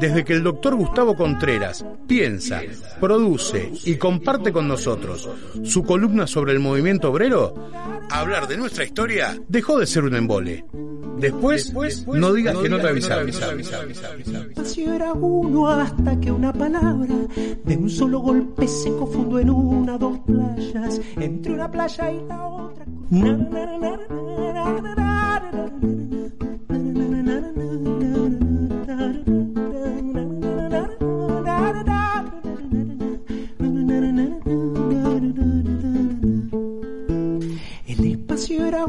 Desde que el doctor Gustavo Contreras piensa, produce y comparte con nosotros su columna sobre el movimiento obrero, hablar de nuestra historia dejó de ser un embole. Después, no digas que no te avisaron. Espacio era uno hasta que una palabra de un solo golpe se confundió en una, dos playas, entre una playa y la otra.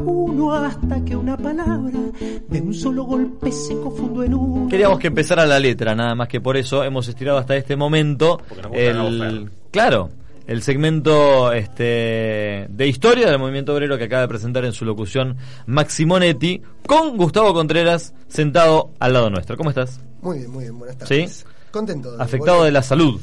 Uno hasta que una palabra de un solo golpe se confundió en una. Queríamos que empezara la letra, nada más que por eso hemos estirado hasta este momento el claro, el segmento este de historia del movimiento obrero que acaba de presentar en su locución Maximonetti con Gustavo Contreras sentado al lado nuestro. ¿Cómo estás? Muy bien, muy bien, buenas tardes. ¿Sí? Contento. de Afectado volver. de la salud.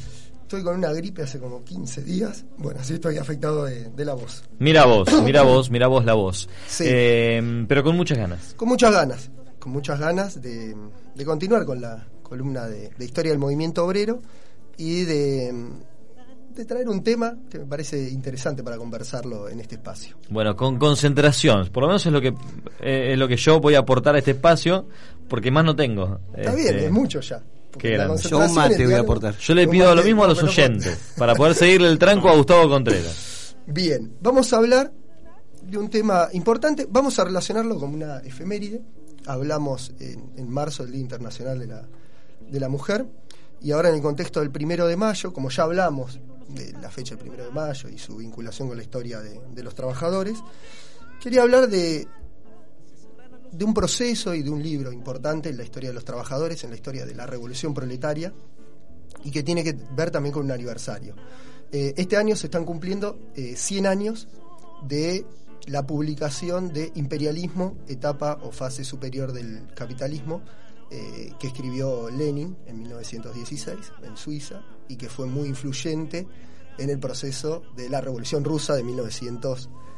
Estoy con una gripe hace como 15 días. Bueno, sí estoy afectado de, de la voz. Mira vos, mira vos, mira vos la voz. Sí. Eh, pero con muchas ganas. Con muchas ganas, con muchas ganas de, de continuar con la columna de, de historia del movimiento obrero y de, de traer un tema que me parece interesante para conversarlo en este espacio. Bueno, con concentración, por lo menos es lo que eh, es lo que yo voy a aportar a este espacio, porque más no tengo. Está Este, bien, es mucho ya. Qué concentración Yo un mate voy a aportar. Yo le pido lo mismo a los oyentes, para poder seguirle el tranco a Gustavo Contreras. Bien, vamos a hablar de un tema importante. Vamos a relacionarlo con una efeméride. Hablamos en, en marzo del Día Internacional de la, de la Mujer. Y ahora en el contexto del primero de mayo, como ya hablamos de la fecha del primero de mayo y su vinculación con la historia de, de los trabajadores, quería hablar de, de un proceso y de un libro importante en la historia de los trabajadores, en la historia de la revolución proletaria, y que tiene que ver también con un aniversario. Eh, este año se están cumpliendo eh, 100 años de la publicación de Imperialismo, etapa o fase superior del capitalismo, eh, que escribió Lenin en 1916 en Suiza y que fue muy influyente en el proceso de la Revolución Rusa de 1917.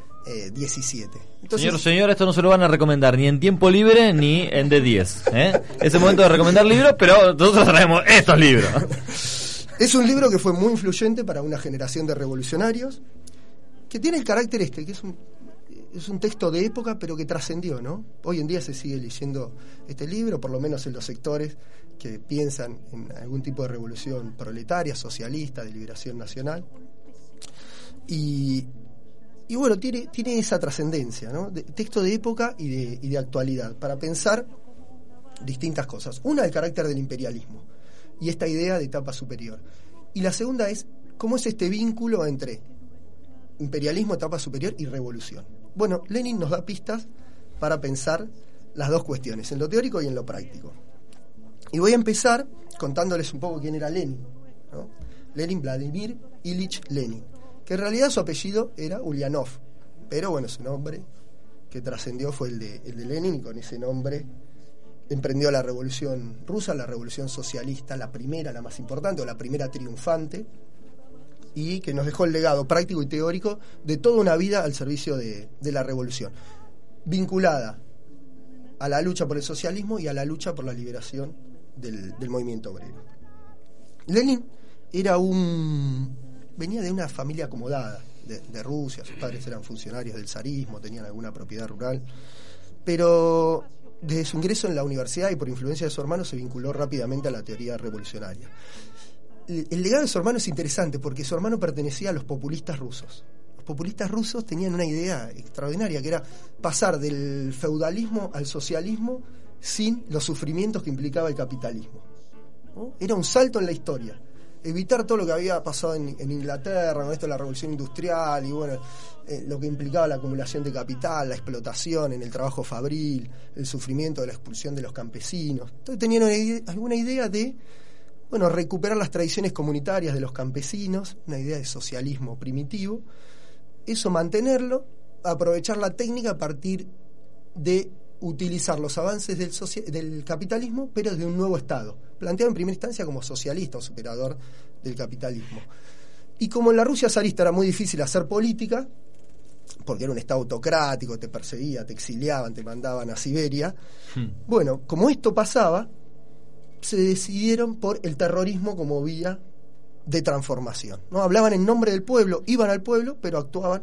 Entonces, Señor, señor, esto no se lo van a recomendar ni en tiempo libre ni en de 10. ¿eh? Es el momento de recomendar libros, pero nosotros traemos estos libros. Es un libro que fue muy influyente para una generación de revolucionarios, que tiene el carácter este, que es un, es un texto de época, pero que trascendió, ¿no? Hoy en día se sigue leyendo este libro, por lo menos en los sectores que piensan en algún tipo de revolución proletaria, socialista, de liberación nacional. Y, y bueno, tiene, tiene esa trascendencia, ¿no? De- texto de época y de, actualidad, para pensar distintas cosas. Una, el carácter del imperialismo y esta idea de etapa superior. Y la segunda es cómo es este vínculo entre imperialismo, etapa superior y revolución. Bueno, Lenin nos da pistas para pensar las dos cuestiones, en lo teórico y en lo práctico. Y voy a empezar contándoles un poco quién era Lenin. ¿no? Lenin Vladimir Ilich Lenin, que en realidad su apellido era Ulyanov, pero bueno, su nombre que trascendió fue el de, el de Lenin y con ese nombre emprendió la revolución rusa, la revolución socialista, la primera, la más importante, o la primera triunfante, y que nos dejó el legado práctico y teórico de toda una vida al servicio de, de la revolución, vinculada a la lucha por el socialismo y a la lucha por la liberación del, del movimiento obrero. Lenin era un. Venía de una familia acomodada de, Rusia, sus padres eran funcionarios del zarismo, tenían alguna propiedad rural, pero desde su ingreso en la universidad y por influencia de su hermano se vinculó rápidamente a la teoría revolucionaria. El, legado de su hermano es interesante porque su hermano pertenecía a los populistas rusos. Los populistas rusos tenían una idea extraordinaria que era pasar del feudalismo al socialismo sin los sufrimientos que implicaba el capitalismo. Era un salto en la historia. Evitar todo lo que había pasado en, en Inglaterra, con esto de la revolución industrial y bueno, eh, lo que implicaba la acumulación de capital, la explotación en el trabajo fabril, el sufrimiento de la expulsión de los campesinos. Entonces tenían alguna idea de bueno, recuperar las tradiciones comunitarias de los campesinos, una idea de socialismo primitivo, eso mantenerlo, aprovechar la técnica a partir de utilizar los avances del, del capitalismo, pero desde un nuevo Estado, planteado en primera instancia como socialista o superador del capitalismo. Y como en la Rusia zarista era muy difícil hacer política, porque era un Estado autocrático, te perseguía, te exiliaban, te mandaban a Siberia, bueno, como esto pasaba, se decidieron por el terrorismo como vía de transformación. ¿no? Hablaban en nombre del pueblo, iban al pueblo, pero actuaban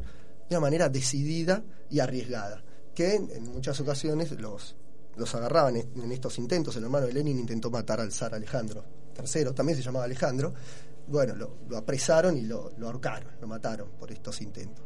de una manera decidida y arriesgada, que en, muchas ocasiones los, los agarraban en, estos intentos. El hermano de Lenin intentó matar al zar Alejandro III, también se llamaba Alejandro. Bueno, lo, apresaron y lo, lo ahorcaron, lo mataron por estos intentos.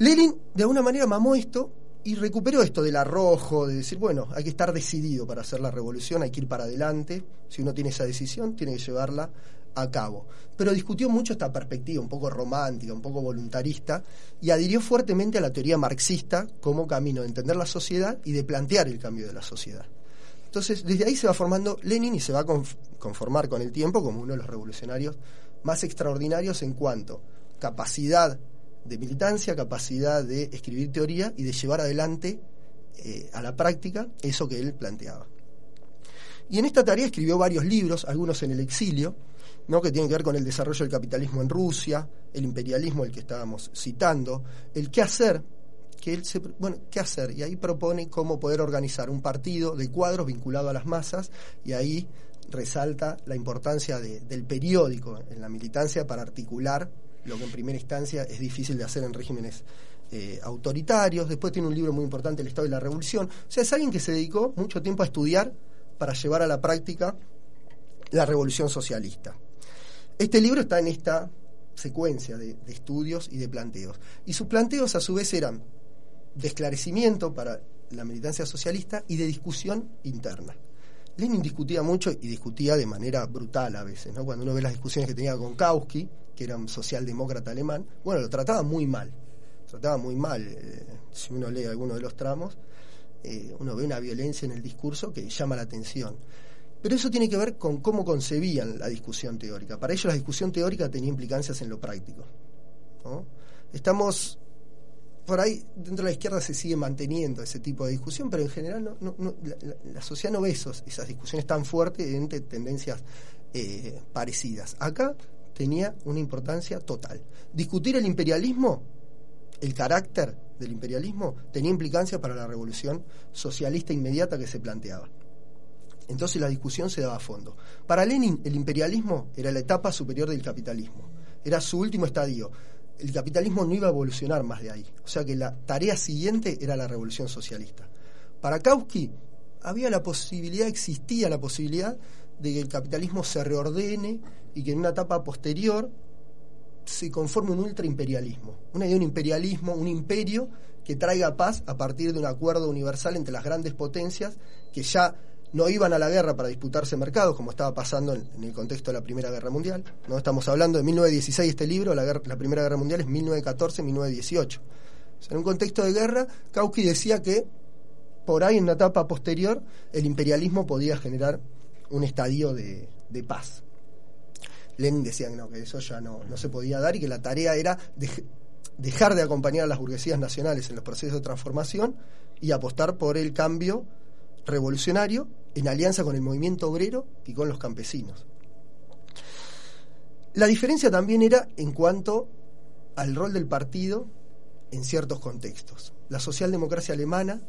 Lenin de alguna manera mamó esto y recuperó esto del arrojo, de decir, bueno, hay que estar decidido para hacer la revolución, hay que ir para adelante, si uno tiene esa decisión, tiene que llevarla a cabo. Pero discutió mucho esta perspectiva, un poco romántica, un poco voluntarista, y adhirió fuertemente a la teoría marxista como camino de entender la sociedad y de plantear el cambio de la sociedad. Entonces, desde ahí se va formando Lenin y se va a conformar con el tiempo como uno de los revolucionarios más extraordinarios en cuanto capacidad de militancia, capacidad de escribir teoría y de llevar adelante eh, a la práctica eso que él planteaba. Y en esta tarea escribió varios libros, algunos en el exilio, ¿no? que tienen que ver con el desarrollo del capitalismo en Rusia, el imperialismo, el que estábamos citando, el qué hacer, que él se, bueno, qué hacer, y ahí propone cómo poder organizar un partido de cuadros vinculado a las masas, y ahí resalta la importancia del periódico en la militancia para articular lo que en primera instancia es difícil de hacer en regímenes eh, autoritarios. Después tiene un libro muy importante, El Estado y la Revolución. O sea, es alguien que se dedicó mucho tiempo a estudiar para llevar a la práctica la revolución socialista. Este libro está en esta secuencia de, estudios y de planteos. Y sus planteos a su vez eran de esclarecimiento para la militancia socialista y de discusión interna. Lenin discutía mucho y discutía de manera brutal a veces, ¿no? Cuando uno ve las discusiones que tenía con Kautsky, que era un socialdemócrata alemán, bueno, lo trataba muy mal, trataba muy mal. Eh, si uno lee alguno de los tramos, eh, uno ve una violencia en el discurso que llama la atención. Pero eso tiene que ver con cómo concebían la discusión teórica. Para ellos la discusión teórica tenía implicancias en lo práctico. Estamos por ahí dentro de la izquierda se sigue manteniendo ese tipo de discusión, pero en general no, la, sociedad no ve esos, esas discusiones tan fuertes entre tendencias eh, parecidas. Acá tenía una importancia total. Discutir el imperialismo, el carácter del imperialismo, tenía implicancia para la revolución socialista inmediata que se planteaba. Entonces la discusión se daba a fondo. Para Lenin el imperialismo era la etapa superior del capitalismo, era su último estadio. El capitalismo no iba a evolucionar más de ahí. O sea que la tarea siguiente era la revolución socialista. Para Kautsky había la posibilidad, existía la posibilidad de que el capitalismo se reordene y que en una etapa posterior se conforme un ultraimperialismo, una idea de un imperialismo, un imperio que traiga paz a partir de un acuerdo universal entre las grandes potencias que ya no iban a la guerra para disputarse mercados, como estaba pasando en, el contexto de la Primera Guerra Mundial. ¿no? Estamos hablando de 1916 este libro, la, la Primera Guerra Mundial es 1914-1918. en un contexto de guerra, Kautsky decía que por ahí en una etapa posterior el imperialismo podía generar un estadio de, paz. Lenin decía que, no, que eso ya no, no se podía dar y que la tarea era dejar de acompañar a las burguesías nacionales en los procesos de transformación y apostar por el cambio revolucionario en alianza con el movimiento obrero y con los campesinos. La diferencia también era en cuanto al rol del partido en ciertos contextos. La socialdemocracia alemana,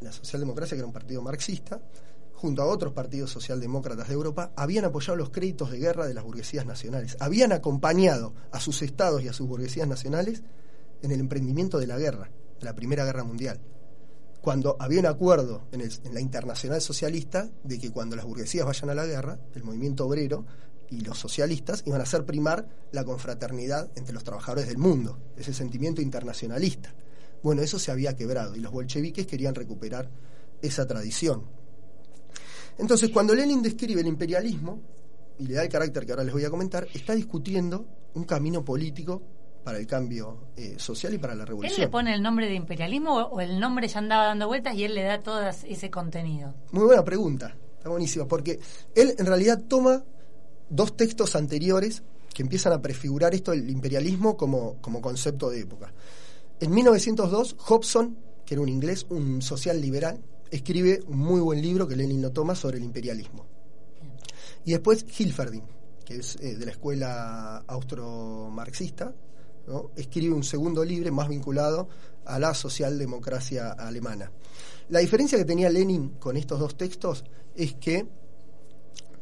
la socialdemocracia que era un partido marxista, junto a otros partidos socialdemócratas de Europa, habían apoyado los créditos de guerra de las burguesías nacionales, habían acompañado a sus estados y a sus burguesías nacionales en el emprendimiento de la guerra, de la Primera Guerra Mundial cuando había un acuerdo en, la internacional socialista de que cuando las burguesías vayan a la guerra, el movimiento obrero y los socialistas iban a hacer primar la confraternidad entre los trabajadores del mundo, ese sentimiento internacionalista. Bueno, eso se había quebrado y los bolcheviques querían recuperar esa tradición. Entonces, cuando Lenin describe el imperialismo, y le da el carácter que ahora les voy a comentar, está discutiendo un camino político para el cambio eh, social y para la revolución. ¿Él le pone el nombre de imperialismo o el nombre ya andaba dando vueltas y él le da todo ese contenido? Muy buena pregunta, está buenísima, porque él en realidad toma dos textos anteriores que empiezan a prefigurar esto del imperialismo como, como concepto de época. En 1902, Hobson, que era un inglés, un social liberal, escribe un muy buen libro que Lenin lo toma sobre el imperialismo. Y después Hilferding, que es eh, de la escuela austro-marxista, escribe un segundo libro más vinculado a la socialdemocracia alemana. La diferencia que tenía Lenin con estos dos textos es que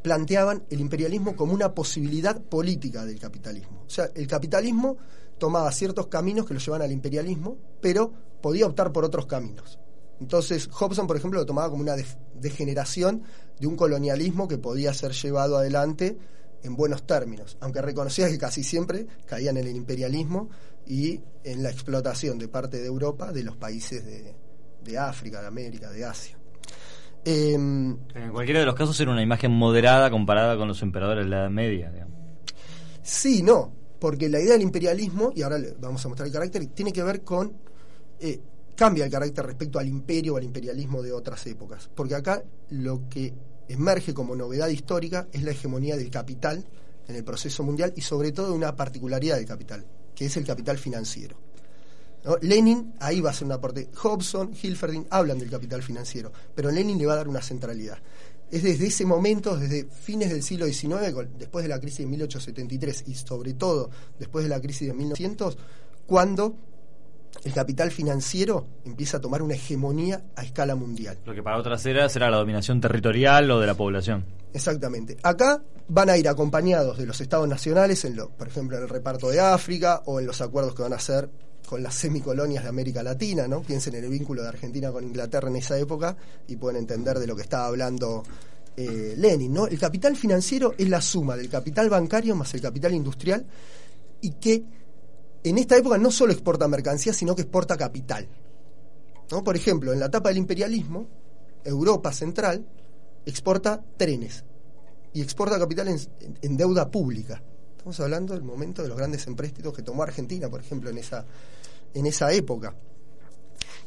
planteaban el imperialismo como una posibilidad política del capitalismo. O sea, el capitalismo tomaba ciertos caminos que lo llevaban al imperialismo, pero podía optar por otros caminos. Entonces, Hobson, por ejemplo, lo tomaba como una degeneración de un colonialismo que podía ser llevado adelante en buenos términos, aunque reconocía que casi siempre caían en el imperialismo y en la explotación de parte de Europa de los países de, África, de América, de Asia. Em, en cualquiera de los casos era una imagen moderada comparada con los emperadores de la Edad Media. Digamos. Sí, no, porque la idea del imperialismo, y ahora vamos a mostrar el carácter, tiene que ver con... Eh, cambia el carácter respecto al imperio o al imperialismo de otras épocas, porque acá lo que emerge como novedad histórica es la hegemonía del capital en el proceso mundial y sobre todo una particularidad del capital, que es el capital financiero. Lenin ahí va a ser un aporte. Hobson, Hilferding hablan del capital financiero, pero Lenin le va a dar una centralidad. Es desde ese momento, desde fines del siglo XIX, después de la crisis de 1873 y sobre todo después de la crisis de 1900, cuando el capital financiero empieza a tomar una hegemonía a escala mundial. Lo que para otras eras será la dominación territorial o de la población. Exactamente. Acá van a ir acompañados de los estados nacionales, en lo, por ejemplo, en el reparto de África o en los acuerdos que van a hacer con las semicolonias de América Latina, ¿no? Piensen en el vínculo de Argentina con Inglaterra en esa época y pueden entender de lo que estaba hablando eh, Lenin, ¿no? El capital financiero es la suma del capital bancario más el capital industrial y que en esta época no solo exporta mercancías, sino que exporta capital. ¿no? Por ejemplo, en la etapa del imperialismo, Europa Central exporta trenes y exporta capital en, deuda pública. Estamos hablando del momento de los grandes empréstitos que tomó Argentina, por ejemplo, en esa, en esa época.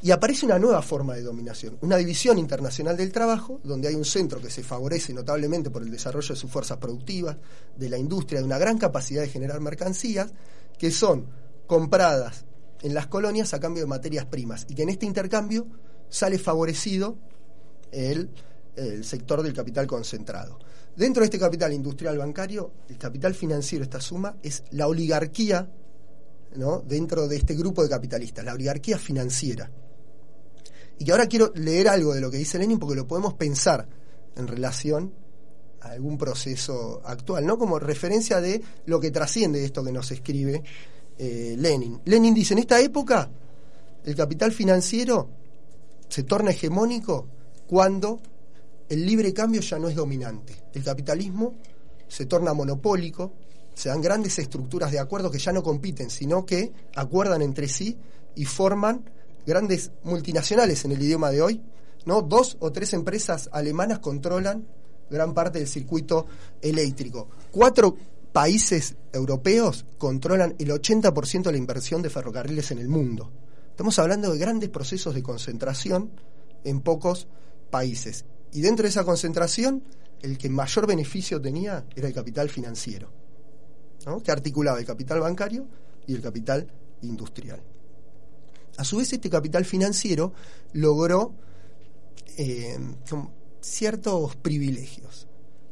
Y aparece una nueva forma de dominación, una división internacional del trabajo, donde hay un centro que se favorece notablemente por el desarrollo de sus fuerzas productivas, de la industria, de una gran capacidad de generar mercancías, que son compradas en las colonias a cambio de materias primas y que en este intercambio sale favorecido el, sector del capital concentrado. Dentro de este capital industrial bancario, el capital financiero, esta suma, es la oligarquía ¿no? dentro de este grupo de capitalistas, la oligarquía financiera. Y que ahora quiero leer algo de lo que dice Lenin porque lo podemos pensar en relación a algún proceso actual, ¿no? Como referencia de lo que trasciende esto que nos escribe eh, Lenin. Lenin dice, en esta época el capital financiero se torna hegemónico cuando el libre cambio ya no es dominante. El capitalismo se torna monopólico, se dan grandes estructuras de acuerdo que ya no compiten, sino que acuerdan entre sí y forman grandes multinacionales en el idioma de hoy. ¿no? Dos o tres empresas alemanas controlan gran parte del circuito eléctrico. Cuatro países europeos controlan el 80% de la inversión de ferrocarriles en el mundo. Estamos hablando de grandes procesos de concentración en pocos países. Y dentro de esa concentración, el que mayor beneficio tenía era el capital financiero, que articulaba el capital bancario y el capital industrial. A su vez, este capital financiero logró eh, ciertos privilegios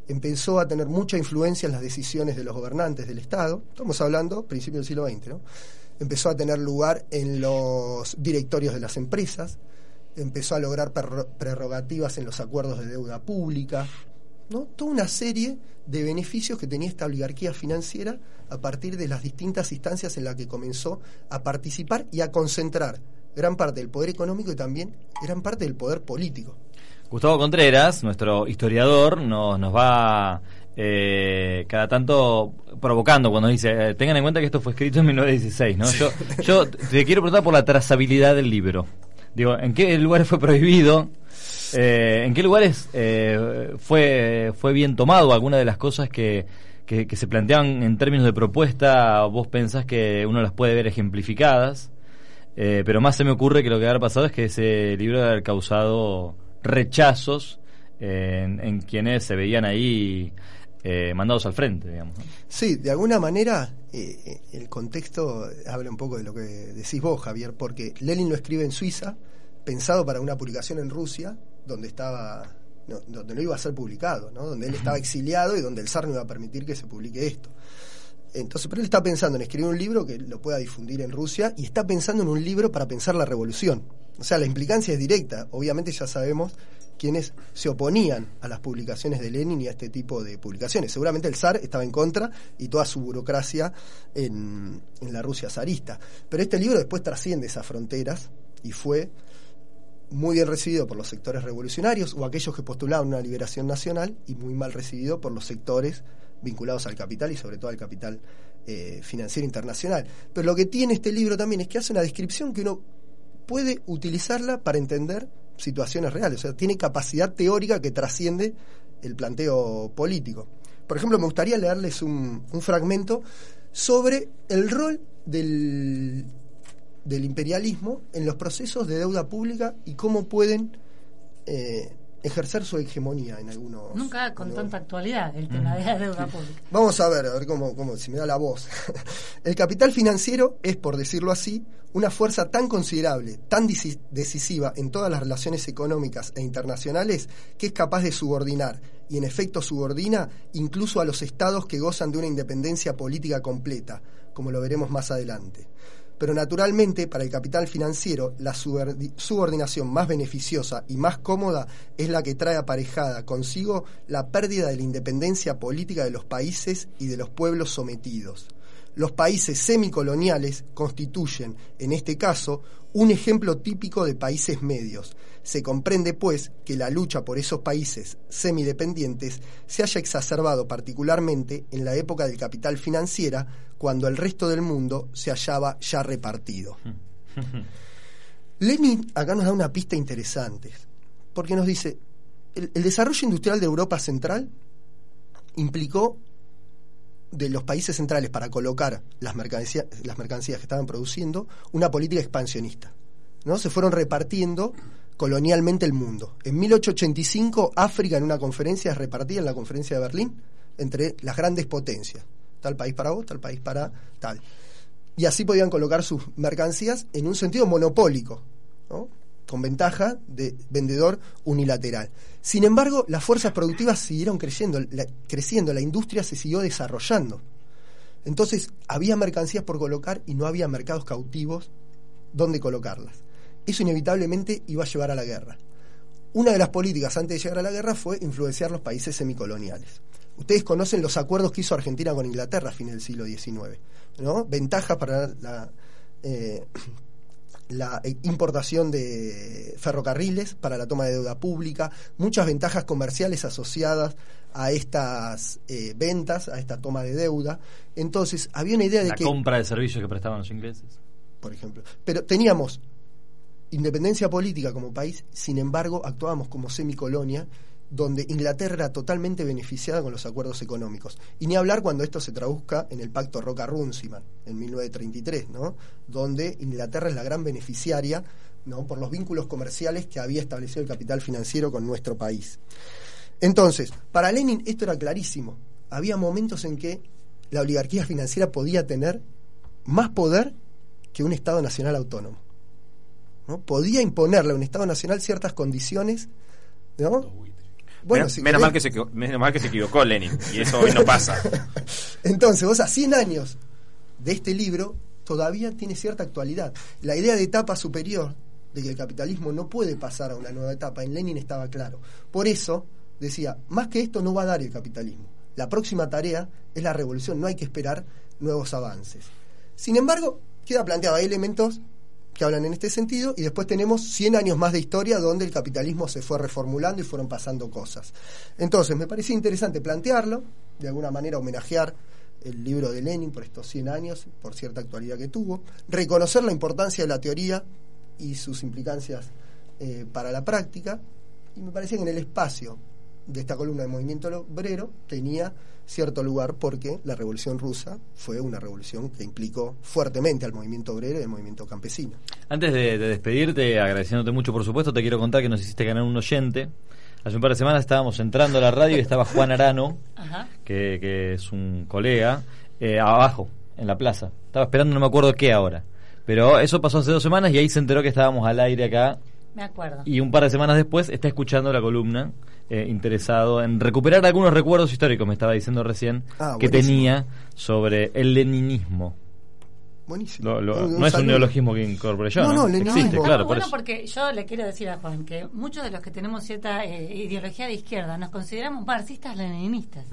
empezó a tener mucha influencia en las decisiones de los gobernantes del Estado, estamos hablando principios del siglo XX, ¿no? empezó a tener lugar en los directorios de las empresas, empezó a lograr prerrogativas en los acuerdos de deuda pública, ¿no? toda una serie de beneficios que tenía esta oligarquía financiera a partir de las distintas instancias en las que comenzó a participar y a concentrar gran parte del poder económico y también gran parte del poder político. Gustavo Contreras, nuestro historiador, nos, nos va eh, cada tanto provocando cuando dice, eh, tengan en cuenta que esto fue escrito en 1916, ¿no? Yo, yo te quiero preguntar por la trazabilidad del libro. Digo, ¿en qué lugares fue prohibido? Eh, ¿En qué lugares fue, fue bien tomado? ¿Alguna de las cosas que, que, que, se planteaban en términos de propuesta, vos pensás que uno las puede ver ejemplificadas? pero más se me ocurre que lo que ha pasado es que ese libro debe haber causado rechazos en, quienes se veían ahí eh, mandados al frente, digamos. Sí, de alguna manera eh, eh, el contexto habla un poco de lo que decís vos, Javier, porque Lenin lo escribe en Suiza, pensado para una publicación en Rusia, donde estaba donde no iba a ser publicado, ¿no? donde él estaba exiliado y donde el zar no iba a permitir que se publique esto. Entonces, pero él está pensando en escribir un libro que lo pueda difundir en Rusia y está pensando en un libro para pensar la revolución. O sea, la implicancia es directa. Obviamente ya sabemos quienes se oponían a las publicaciones de Lenin y a este tipo de publicaciones. Seguramente el zar estaba en contra y toda su burocracia en, la Rusia zarista. Pero este libro después trasciende esas fronteras y fue muy bien recibido por los sectores revolucionarios o aquellos que postulaban una liberación nacional y muy mal recibido por los sectores vinculados al capital y sobre todo al capital eh, financiero internacional. Pero lo que tiene este libro también es que hace una descripción que uno puede utilizarla para entender situaciones reales, o sea, tiene capacidad teórica que trasciende el planteo político. Por ejemplo, me gustaría leerles un, fragmento sobre el rol del del imperialismo en los procesos de deuda pública y cómo pueden eh, ejercer su hegemonía en algunos. Nunca con tanta actualidad el tema de la deuda pública. Vamos a ver, a ver cómo, cómo si me da la voz. el capital financiero es, por decirlo así, una fuerza tan considerable, tan decisiva en todas las relaciones económicas e internacionales que es capaz de subordinar y en efecto subordina incluso a los estados que gozan de una independencia política completa, como lo veremos más adelante pero naturalmente para el capital financiero la subordinación más beneficiosa y más cómoda es la que trae aparejada consigo la pérdida de la independencia política de los países y de los pueblos sometidos. Los países semicoloniales constituyen, en este caso, un ejemplo típico de países medios. Se comprende, pues, que la lucha por esos países semidependientes se haya exacerbado particularmente en la época del capital financiera, cuando el resto del mundo se hallaba ya repartido. Lenin acá nos da una pista interesante, porque nos dice, el, desarrollo industrial de Europa Central implicó de los países centrales para colocar las mercancías, las mercancías que estaban produciendo una política expansionista. ¿no? Se fueron repartiendo colonialmente el mundo. En 1885, África en una conferencia es repartida en la conferencia de Berlín entre las grandes potencias tal país para vos, tal país para tal. Y así podían colocar sus mercancías en un sentido monopólico, con ventaja de vendedor unilateral. Sin embargo, las fuerzas productivas siguieron creciendo, la, creciendo, la industria se siguió desarrollando. Entonces, había mercancías por colocar y no había mercados cautivos donde colocarlas. Eso inevitablemente iba a llevar a la guerra. Una de las políticas antes de llegar a la guerra fue influenciar los países semicoloniales. Ustedes conocen los acuerdos que hizo Argentina con Inglaterra a fines del siglo XIX, ¿no? Para la, eh, la importación de ferrocarriles, para la toma de deuda pública, muchas ventajas comerciales asociadas a estas eh, ventas, a esta toma de deuda. Entonces, había una idea de que... La compra de servicios que prestaban los ingleses. Por ejemplo. Pero teníamos independencia política como país, sin embargo, actuábamos como semicolonia donde Inglaterra era totalmente beneficiada con los acuerdos económicos. Y ni hablar cuando esto se traduzca en el pacto Roca-Runciman, en 1933, ¿no? donde Inglaterra es la gran beneficiaria ¿no? por los vínculos comerciales que había establecido el capital financiero con nuestro país. Entonces, para Lenin esto era clarísimo. Había momentos en que la oligarquía financiera podía tener más poder que un Estado nacional autónomo. ¿no? Podía imponerle a un Estado nacional ciertas condiciones ¿no? Bueno, menos, mal que se, menos mal que se equivocó Lenin, y eso hoy no pasa. Entonces, vos a 100 años de este libro todavía tiene cierta actualidad. La idea de etapa superior, de que el capitalismo no puede pasar a una nueva etapa, en Lenin estaba claro. Por eso decía, más que esto no va a dar el capitalismo. La próxima tarea es la revolución, no hay que esperar nuevos avances. Sin embargo, queda planteado, hay elementos que hablan en este sentido, y después tenemos 100 años más de historia donde el capitalismo se fue reformulando y fueron pasando cosas. Entonces, me parecía interesante plantearlo, de alguna manera homenajear el libro de Lenin por estos 100 años, por cierta actualidad que tuvo, reconocer la importancia de la teoría y sus implicancias eh, para la práctica, y me parecía que en el espacio de esta columna de movimiento obrero tenía cierto lugar porque la revolución rusa fue una revolución que implicó fuertemente al movimiento obrero y al movimiento campesino. Antes de, despedirte, agradeciéndote mucho por supuesto, te quiero contar que nos hiciste ganar un oyente. Hace un par de semanas estábamos entrando a la radio y estaba Juan Arano, Que, es un colega, eh, abajo, en la plaza. Estaba esperando, no me acuerdo qué ahora. Pero eso pasó hace dos semanas y ahí se enteró que estábamos al aire acá Me acuerdo. y un par de semanas después está escuchando la columna, eh, interesado en recuperar algunos recuerdos históricos, me estaba diciendo recién, Ah, que buenísimo. tenía sobre el leninismo. Buenísimo. Lo- lo- Un- un no es un neologismo que incorporé yo, No, ¿no? no. Existe, claro, por bueno, eso. porque yo le quiero decir a Juan que muchos de los que tenemos cierta eh, ideología de izquierda nos consideramos marxistas-leninistas.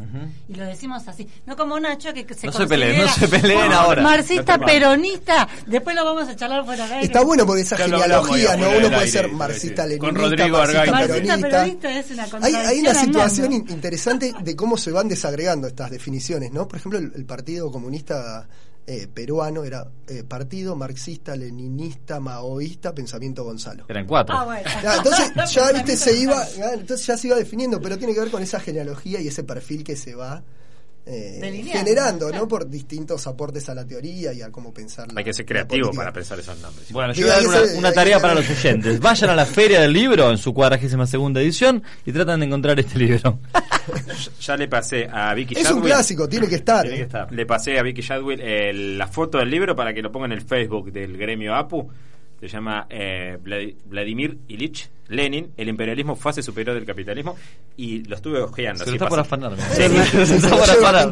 Y lo decimos así. No como Nacho que se No se peleen, no se peleen ahora. Marxista-peronista. Después lo vamos a charlar fuera de. Está bueno porque esa genealogía, ¿no? Uno puede ser sí, sí. marxista, Con leninista, Rodrigo marxista, Argay. peronista. Marxista-peronista es una Hay, contradicción hay una situación in- interesante de cómo se van desagregando estas definiciones, ¿no? Por ejemplo, el, el Partido Comunista eh, peruano era eh, Partido Marxista, Leninista, Maoísta, Pensamiento Gonzalo. Eran cuatro. Ah, bueno. Entonces ya viste se iba ya, entonces ya se iba definiendo pero tiene que ver con esa genealogía y ese perfil que se va eh, generando no por distintos aportes a la teoría y a cómo pensar la- Hay que ser creativo para pensar esos nombres. Bueno, yo voy a dar una, tarea para los oyentes. Vayan a la Feria del Libro en su cuadragésima segunda edición y tratan de encontrar este libro. Ya le pasé a Vicky es un Shadwell- clásico tiene que estar Tiene que estar. Le pasé a Vicky Shadwell eh, la foto del libro para que lo ponga en el Facebook del gremio APU. Se llama eh, Vladi- Vladimir Ilich Lenin, el imperialismo fase superior del capitalismo. Y lo estuve ojeando. Se lo está por pasa. afanar. Sí, Se está por afanar.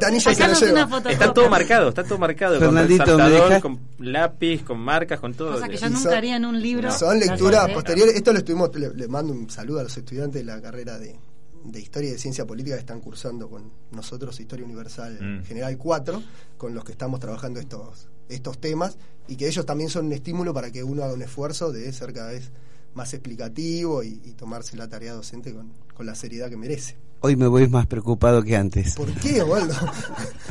Está todo marcado, está todo marcado. Fernandito, con ¿me resaltador, con lápiz, con marcas, con todo. Cosa que yo nunca son- haría en un libro. son lecturas posteriores esto lo estuvimos le, le mando un saludo a los estudiantes de la carrera de, de historia y de ciencia política que están cursando con nosotros historia universal Mm. general 4 con los que estamos trabajando estos estos temas y que ellos también son un estímulo para que uno haga un esfuerzo de ser cada vez más explicativo y, y tomarse la tarea docente con, con la seriedad que merece. Hoy me voy más preocupado que antes. ¿Por qué, Osvaldo?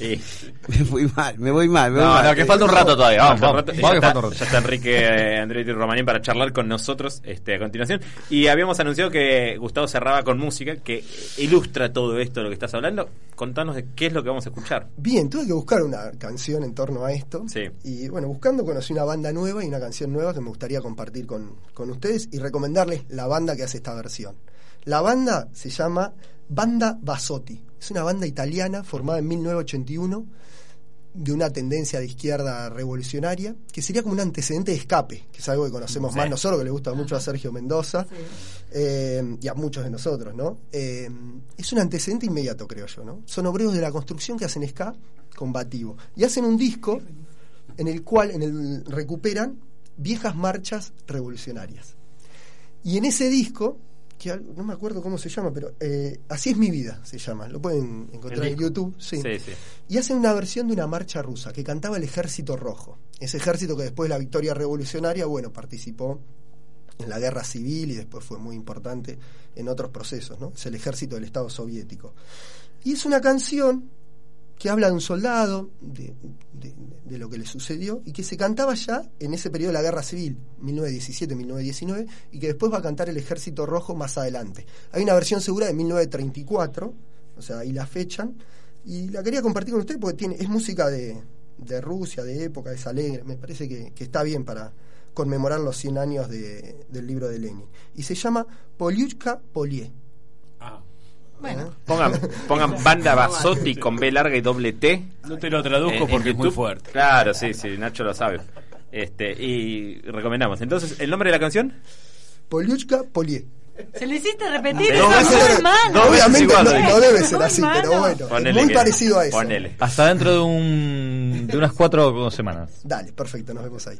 Y- Me voy mal, me voy mal. Me voy No, mal. no, que falta un rato todavía. Vamos, Falta un vamos. rato. Vamos ya, que está, falta un rato. ya está Enrique eh, Andretti Romanín para charlar con nosotros este, a continuación. Y habíamos anunciado que Gustavo cerraba con música que ilustra todo esto de lo que estás hablando. Contanos de qué es lo que vamos a escuchar. Bien, tuve que buscar una canción en torno a esto. Sí. Y bueno, buscando conocí una banda nueva y una canción nueva que me gustaría compartir con, con ustedes y recomendarles la banda que hace esta versión. La banda se llama Banda Basotti. Es una banda italiana formada en 1981 de una tendencia de izquierda revolucionaria, que sería como un antecedente de escape, que es algo que conocemos Sí. más nosotros, que le gusta mucho a Sergio Mendoza eh, y a muchos de nosotros, ¿no? Eh, es un antecedente inmediato, creo yo, ¿no? Son obreros de la construcción que hacen ska combativo y hacen un disco en el cual en el, recuperan viejas marchas revolucionarias. Y en ese disco, que no me acuerdo cómo se llama, pero eh, Así es mi vida se llama, lo pueden encontrar en. YouTube. Sí. Sí, sí. Y hacen una versión de una marcha rusa que cantaba el Ejército Rojo. Ese ejército que después de la victoria revolucionaria, bueno, participó en la guerra civil y después fue muy importante en otros procesos, ¿no? Es el ejército del Estado soviético. Y es una canción que habla de un soldado, de, de- lo que le sucedió, y que se cantaba ya en ese periodo de la guerra civil, 1917-1919, y que después va a cantar el Ejército Rojo más adelante. Hay una versión segura de 1934, o sea, ahí la fechan, y la quería compartir con ustedes porque tiene, es música de, de Rusia, de época, es alegre, me parece que, que está bien para conmemorar los 100 años de- del libro de Lenin. Y se llama Poliuchka Polie. Bueno, Pongan, pongan banda Basotti con B larga y doble T. No te lo traduzco en- en porque es muy fuerte. Claro, sí, sí, Nacho lo sabe. Este, y recomendamos. Entonces, ¿el nombre de la canción? Poliuchka Polie. se lo hiciste repetir, eso No, es no, Obviamente igual, no, debe ser Muy así, malo. pero bueno, Ponele es muy que- parecido a eso. Ponele. Hasta dentro de, un, de unas cuatro semanas. Dale, perfecto, nos vemos ahí.